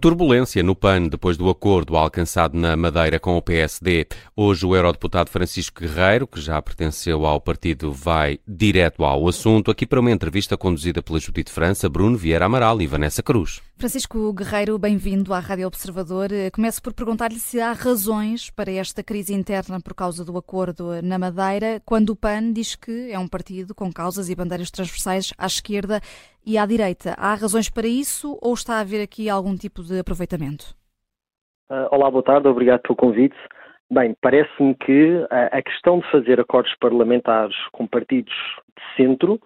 Turbulência no PAN depois do acordo alcançado na Madeira com o PSD. Hoje o eurodeputado Francisco Guerreiro, que já pertenceu ao partido, vai direto ao assunto, aqui para uma entrevista conduzida pela Judite França, Bruno Vieira Amaral e Vanessa Cruz. Francisco Guerreiro, bem-vindo à Rádio Observador. Começo por perguntar-lhe se há razões para esta crise interna por causa do acordo na Madeira, quando o PAN diz que é um partido com causas e bandeiras transversais à esquerda e à direita. Há razões para isso ou está a haver aqui algum tipo de aproveitamento? Uh, olá, boa tarde, obrigado pelo convite. Bem, parece-me que a, a questão de fazer acordos parlamentares com partidos de centro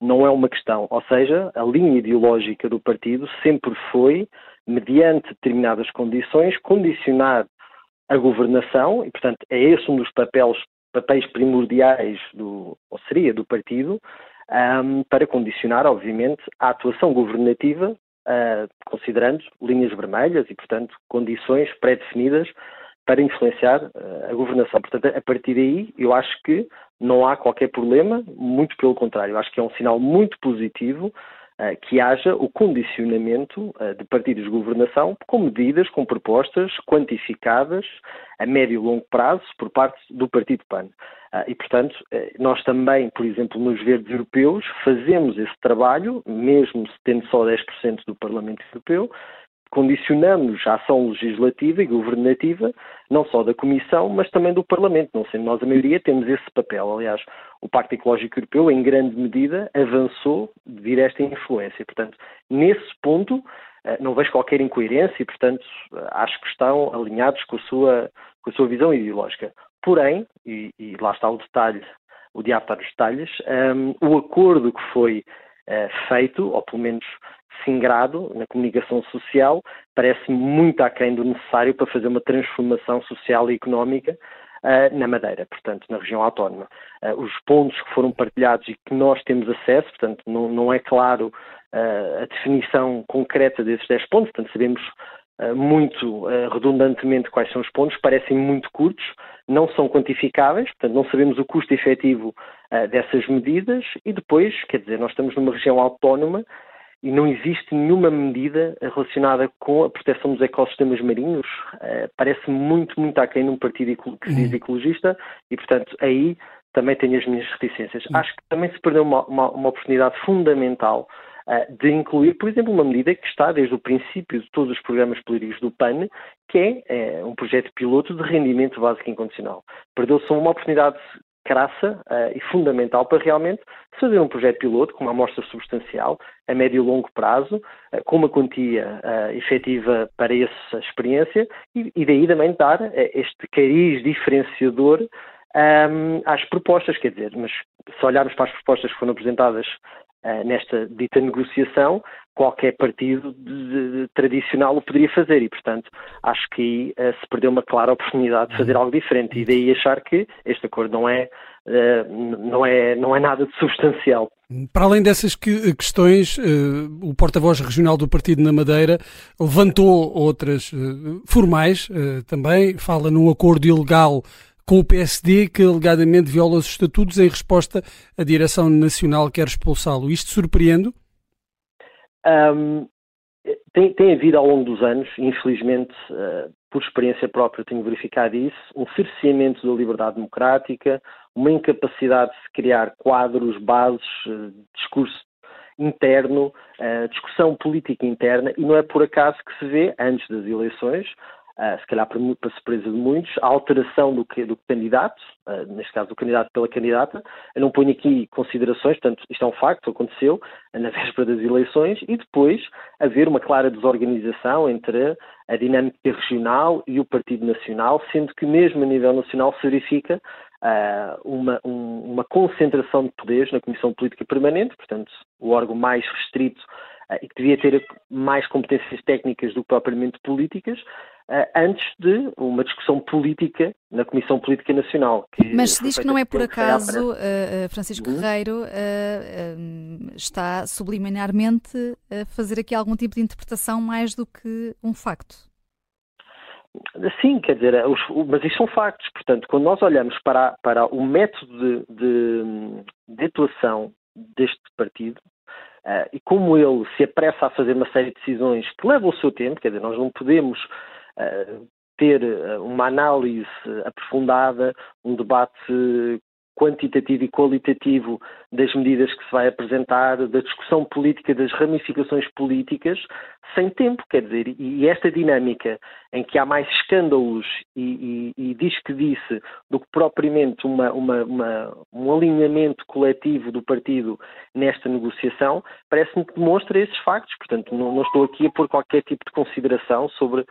não é uma questão. Ou seja, a linha ideológica do partido sempre foi, mediante determinadas condições, condicionar a governação, e portanto é esse um dos papéis, papéis primordiais do, ou seria do partido, um, para condicionar, obviamente, a atuação governativa, uh, considerando linhas vermelhas e, portanto, condições pré-definidas para influenciar uh, a governação. Portanto, a partir daí, eu acho que não há qualquer problema, muito pelo contrário, acho que é um sinal muito positivo uh, que haja o condicionamento de partidos de governação com medidas, com propostas quantificadas a médio e longo prazo por parte do Partido PAN. Ah, e, portanto, eh, nós também, por exemplo, nos verdes europeus, fazemos esse trabalho, mesmo tendo só 10% do Parlamento Europeu, condicionamos a ação legislativa e governativa, não só da Comissão, mas também do Parlamento. Não sendo nós a maioria, temos esse papel. Aliás, o Pacto Ecológico Europeu, em grande medida, avançou devido a esta influência. Portanto, nesse ponto, eh, não vejo qualquer incoerência e, portanto, acho que estão alinhados com a sua, com a sua visão ideológica. Porém, e, e lá está o detalhe, o diabo está nos detalhes, um, o acordo que foi uh, feito, ou pelo menos singrado na comunicação social, parece muito aquém do necessário para fazer uma transformação social e económica uh, na Madeira, portanto, na região autónoma. Uh, os pontos que foram partilhados e que nós temos acesso, portanto, não, não é claro uh, a definição concreta desses 10 pontos, portanto, sabemos muito redundantemente quais são os pontos, parecem muito curtos, não são quantificáveis, portanto, não sabemos o custo efetivo dessas medidas e depois, quer dizer, nós estamos numa região autónoma e não existe nenhuma medida relacionada com a proteção dos ecossistemas marinhos. Uh, parece muito, muito aquém num partido que se diz uhum. ecologista e, portanto, aí também tenho as minhas reticências. Uhum. Acho que também se perdeu uma, uma, uma oportunidade fundamental uh, de incluir, por exemplo, uma medida que está desde o princípio de todos os programas políticos do PAN, que é, é um projeto piloto de rendimento básico incondicional. Perdeu-se uma oportunidade crassa uh, e fundamental para realmente fazer um projeto piloto com uma amostra substancial a médio e longo prazo, uh, com uma quantia uh, efetiva para essa experiência e, e daí também dar uh, este cariz diferenciador um, às propostas, quer dizer, mas se olharmos para as propostas que foram apresentadas nesta dita negociação, qualquer partido de, de, tradicional o poderia fazer. E, portanto, acho que aí uh, se perdeu uma clara oportunidade de fazer algo diferente. E daí achar que este acordo não é, uh, não é, não é nada de substancial. Para além dessas que, questões, o porta-voz regional do partido na Madeira levantou outras formais também, fala num acordo ilegal com o PSD que alegadamente viola os estatutos em resposta à direção nacional que quer expulsá-lo. Isto surpreende? Um, tem, tem, havido ao longo dos anos, infelizmente, uh, por experiência própria tenho verificado isso, um cerceamento da liberdade democrática, uma incapacidade de se criar quadros, bases, uh, discurso interno, uh, discussão política interna, e não é por acaso que se vê, antes das eleições, uh, se calhar para, surpresa de muitos, a alteração do, do candidato, uh, neste caso do candidato pela candidata. Eu não ponho aqui considerações, portanto, isto é um facto, aconteceu na véspera das eleições, e depois haver uma clara desorganização entre a dinâmica regional e o Partido Nacional, sendo que mesmo a nível nacional se verifica uma, um, uma concentração de poderes na Comissão Política Permanente, portanto, o órgão mais restrito e que devia ter mais competências técnicas do que propriamente políticas, antes de uma discussão política na Comissão Política Nacional. Mas se diz que não é por acaso, uh, Francisco uhum. Guerreiro uh, está subliminarmente a fazer aqui algum tipo de interpretação mais do que um facto. Sim, quer dizer, os, mas isso são factos. Portanto, quando nós olhamos para, para o método de, de, de atuação deste partido, uh, e como ele se apressa a fazer uma série de decisões que levam o seu tempo, quer dizer, nós não podemos uh, ter uma análise aprofundada, um debate quantitativo e qualitativo das medidas que se vai apresentar, da discussão política, das ramificações políticas, sem tempo, quer dizer, e esta dinâmica em que há mais escândalos e, e, e diz que disse do que propriamente uma, uma, uma, um alinhamento coletivo do partido nesta negociação, parece-me que demonstra esses factos. Portanto, não, não estou aqui a pôr qualquer tipo de consideração sobre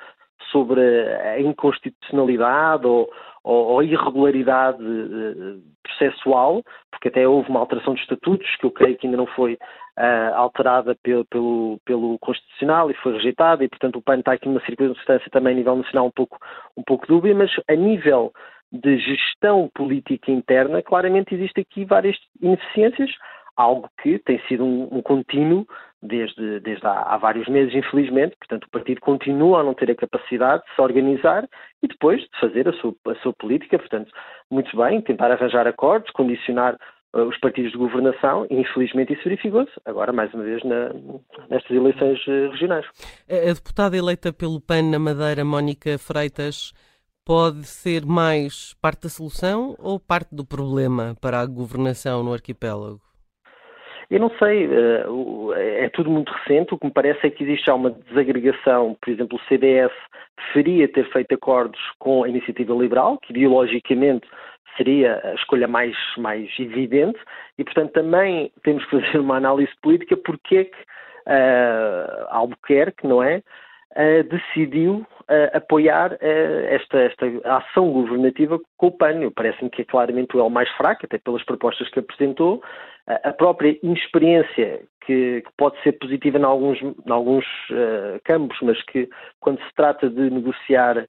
sobre a inconstitucionalidade ou, ou, ou irregularidade uh, processual, porque até houve uma alteração de estatutos que eu creio que ainda não foi uh, alterada pelo, pelo, pelo, Constitucional e foi rejeitada e, portanto, o PAN está aqui numa circunstância também a nível nacional um pouco, um pouco dúbia, mas a nível de gestão política interna, claramente existe aqui várias ineficiências, algo que tem sido um, um contínuo desde, desde há, há, vários meses, infelizmente. Portanto, o partido continua a não ter a capacidade de se organizar e depois de fazer a sua, a sua política. Portanto, muito bem, tentar arranjar acordos, condicionar uh, os partidos de governação e, infelizmente, isso verificou-se. Agora, mais uma vez, na, nestas eleições uh, regionais. A deputada eleita pelo PAN na Madeira, Mónica Freitas, pode ser mais parte da solução ou parte do problema para a governação no arquipélago? Eu não sei, eh, é tudo muito recente. O que me parece é que existe já uma desagregação. Por exemplo, o CDS preferia ter feito acordos com a iniciativa liberal, que ideologicamente seria a escolha mais, mais evidente, e portanto também temos que fazer uma análise política porque é que uh, Albuquerque, não é, uh, decidiu uh, apoiar uh, esta, esta ação governativa com o PAN. Parece-me que é claramente o L mais fraco, até pelas propostas que apresentou. a própria inexperiência, que, que, pode ser positiva em alguns, em alguns campos, mas que quando se trata de negociar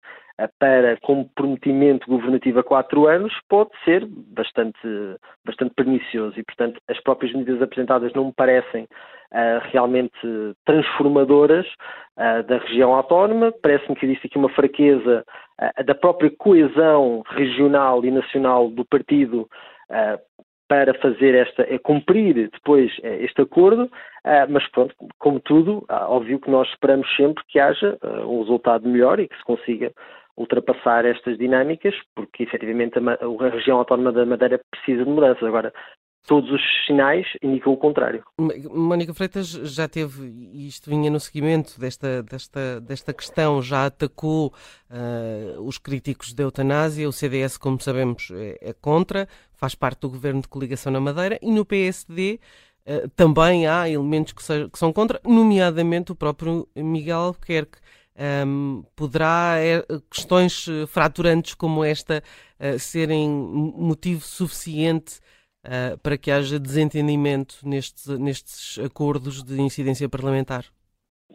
para comprometimento governativo a quatro anos pode ser bastante, bastante pernicioso e, portanto, as próprias medidas apresentadas não me parecem uh, realmente transformadoras uh, da região autónoma. Parece-me que existe aqui uma fraqueza uh, da própria coesão regional e nacional do partido para fazer esta, é cumprir depois este acordo, mas pronto, como tudo, óbvio que nós esperamos sempre que haja um resultado melhor e que se consiga ultrapassar estas dinâmicas, porque efetivamente a, a região autónoma da Madeira precisa de mudanças. Agora, todos os sinais indicam o contrário. Mónica Freitas já teve, e isto vinha no seguimento desta, desta, desta questão, já atacou uh, os críticos da eutanásia. O CDS, como sabemos, é, é, contra, faz parte do governo de coligação na Madeira, e no PSD uh, também há elementos que, que, são contra, nomeadamente o próprio Miguel Albuquerque um, poderá é, questões eh, fraturantes como esta uh, serem motivo suficiente uh, para que haja desentendimento nestes, nestes acordos de incidência parlamentar?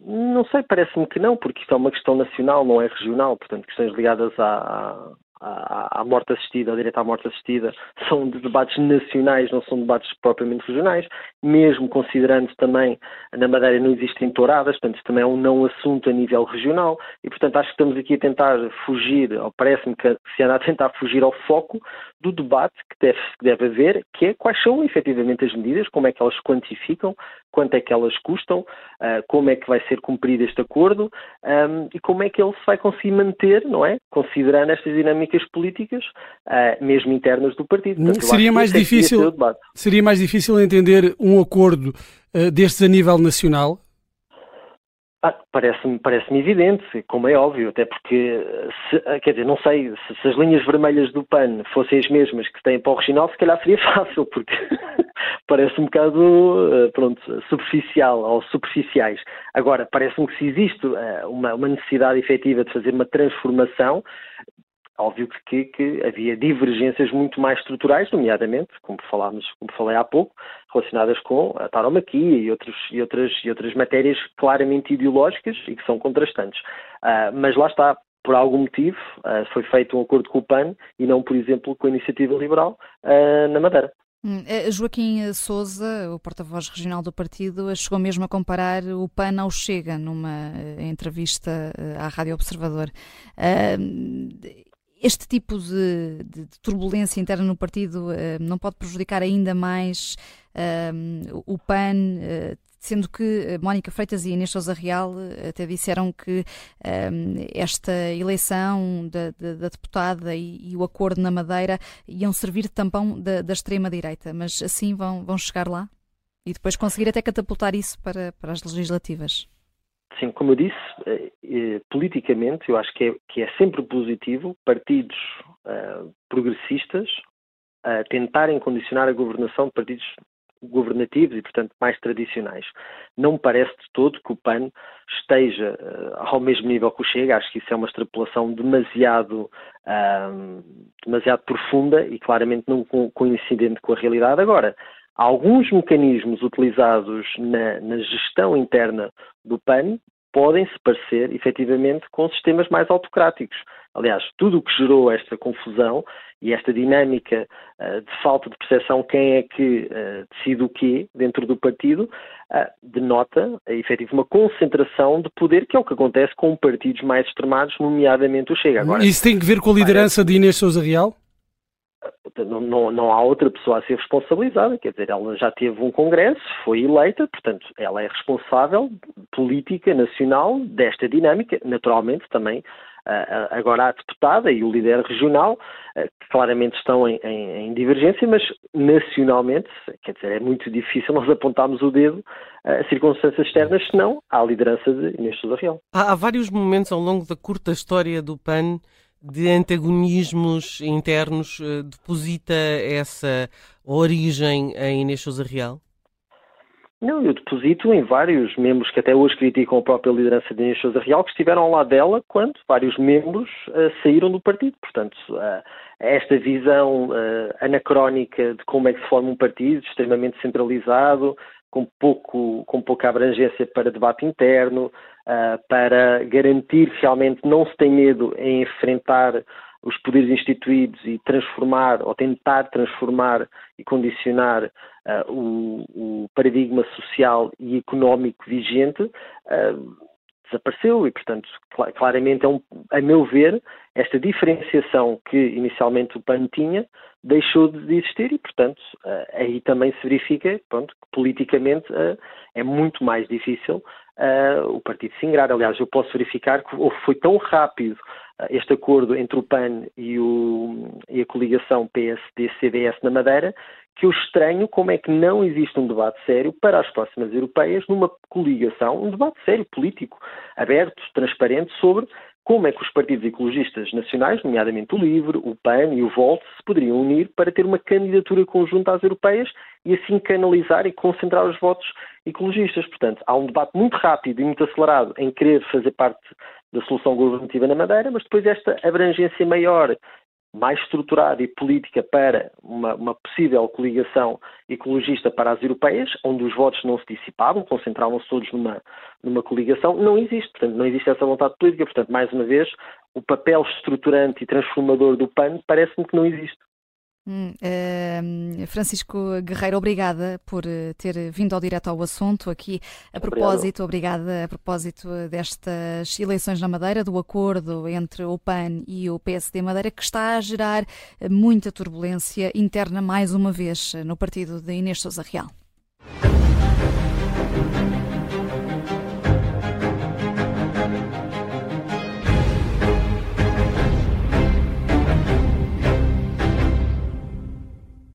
Não sei, parece-me que não, porque isto é uma questão nacional, não é regional, portanto, questões ligadas à, à, à morte assistida, ao direito à morte assistida, são debates nacionais, não são debates propriamente regionais, mesmo considerando também na Madeira não existem touradas, portanto isso também é um não assunto a nível regional e portanto acho que estamos aqui a tentar fugir, ou parece-me que se anda a tentar fugir ao foco do debate que deve, que deve haver, que é quais são efetivamente as medidas, como é que elas se quantificam, quanto é que elas custam, uh, como é que vai ser cumprido este acordo um, e como é que ele se vai conseguir manter, não é? Considerando estas dinâmicas políticas, uh, mesmo internas do partido. Portanto, seria mais é difícil, seria mais difícil entender um acordo uh, destes a nível nacional? Ah, parece-me parece evidente, como é óbvio, até porque, se, quer dizer, não sei, se, se, as linhas vermelhas do PAN fossem as mesmas que têm para o regional, se calhar seria fácil, porque parece um bocado, eh, pronto, superficial ou superficiais. Agora, parece-me que se existe eh, uma, uma necessidade efetiva de fazer uma transformação, Óbvio que, que, havia divergências muito mais estruturais, nomeadamente, como falámos, como falei há pouco, relacionadas com a taromaquia e, outros, e, outras, e outras matérias claramente ideológicas e que são contrastantes. Uh, mas lá está, por algum motivo, uh, foi feito um acordo com o PAN e não, por exemplo, com a Iniciativa Liberal uh, na Madeira. Hum, eh, Joaquim Souza, o porta-voz regional do partido, chegou mesmo a comparar o PAN ao Chega numa entrevista à Rádio Observador. Este tipo de, de, de, turbulência interna no partido uh, não pode prejudicar ainda mais o PAN sendo que Mónica Freitas e Inês Sousa Real até disseram que um, esta eleição da, da, da deputada e, e, o acordo na Madeira iam servir de tampão da, da extrema-direita, mas assim vão, vão chegar lá? E depois conseguir até catapultar isso para, para as legislativas? Sim, como eu disse, eh, eh, politicamente eu acho que é, que é sempre positivo partidos uh, progressistas tentarem condicionar a governação de partidos governativos e, portanto, mais tradicionais. Não me parece de todo que o PAN esteja ao mesmo nível que o Chega. Acho que isso é uma extrapolação demasiado, demasiado profunda e claramente não coincidente com a realidade. Agora, alguns mecanismos utilizados na, na gestão interna do PAN podem se parecer, efetivamente, com sistemas mais autocráticos. Aliás, tudo o que gerou esta confusão e esta dinâmica uh, de falta de percepção quem é que uh, decide o quê dentro do partido, uh, denota, uh, efetivamente, uma concentração de poder, que é o que acontece com partidos mais extremados, nomeadamente o Chega. Agora, Isso tem que ver com a liderança de Inês Sousa Real? Não, não, há outra pessoa a ser responsabilizada, quer dizer, ela já teve um congresso, foi eleita, portanto, ela é responsável política nacional desta dinâmica, naturalmente também agora a deputada e o líder regional, que claramente estão em, em, em, divergência, mas nacionalmente, quer dizer, é muito difícil nós apontarmos o dedo a circunstâncias externas, senão à liderança de Inês Sousa Real. Há, há vários momentos ao longo da curta história do PAN de antagonismos internos eh, deposita essa origem em Inês Sousa Real? Não, eu deposito em vários membros que até hoje criticam a própria liderança de Inês Sousa Real, que estiveram ao lado dela quando vários membros uh, saíram do partido. Portanto, uh, esta visão uh, anacrónica de como é que se forma um partido, extremamente centralizado, com, pouco, com pouca abrangência para debate interno, uh, para garantir que realmente não se tem medo em enfrentar os poderes instituídos e transformar ou tentar transformar e condicionar uh, o, o, paradigma social e económico vigente, uh, desapareceu e, portanto, claramente, é um, a meu ver, esta diferenciação que inicialmente o PAN tinha deixou de existir e, portanto, uh, aí também se verifica pronto, que politicamente uh, é muito mais difícil uh, o partido se ingrar. Aliás, eu posso verificar que foi tão rápido este acordo entre o PAN e, o, e a coligação PSD-CDS na Madeira que eu estranho como é que não existe um debate sério para as próximas europeias numa coligação, um debate sério político, aberto, transparente sobre como é que os partidos ecologistas nacionais, nomeadamente o LIVRE, o PAN e o VOLT, se poderiam unir para ter uma candidatura conjunta às europeias e assim canalizar e concentrar os votos ecologistas. Portanto, há um debate muito rápido e muito acelerado em querer fazer parte da solução governativa na Madeira, mas depois esta abrangência maior mais estruturada e política para uma, uma, possível coligação ecologista para as europeias, onde os votos não se dissipavam, concentravam-se todos numa, numa coligação, não existe. Portanto, não existe essa vontade política. Portanto, mais uma vez, o papel estruturante e transformador do PAN parece-me que não existe. Hum, uh, Francisco Guerreiro, obrigada por eh, ter vindo ao direto ao assunto aqui a propósito, Obrigado. obrigada a propósito destas eleições na Madeira, do acordo entre o PAN e o PSD Madeira, que está a gerar muita turbulência interna mais uma vez no partido de Inês Sousa Real.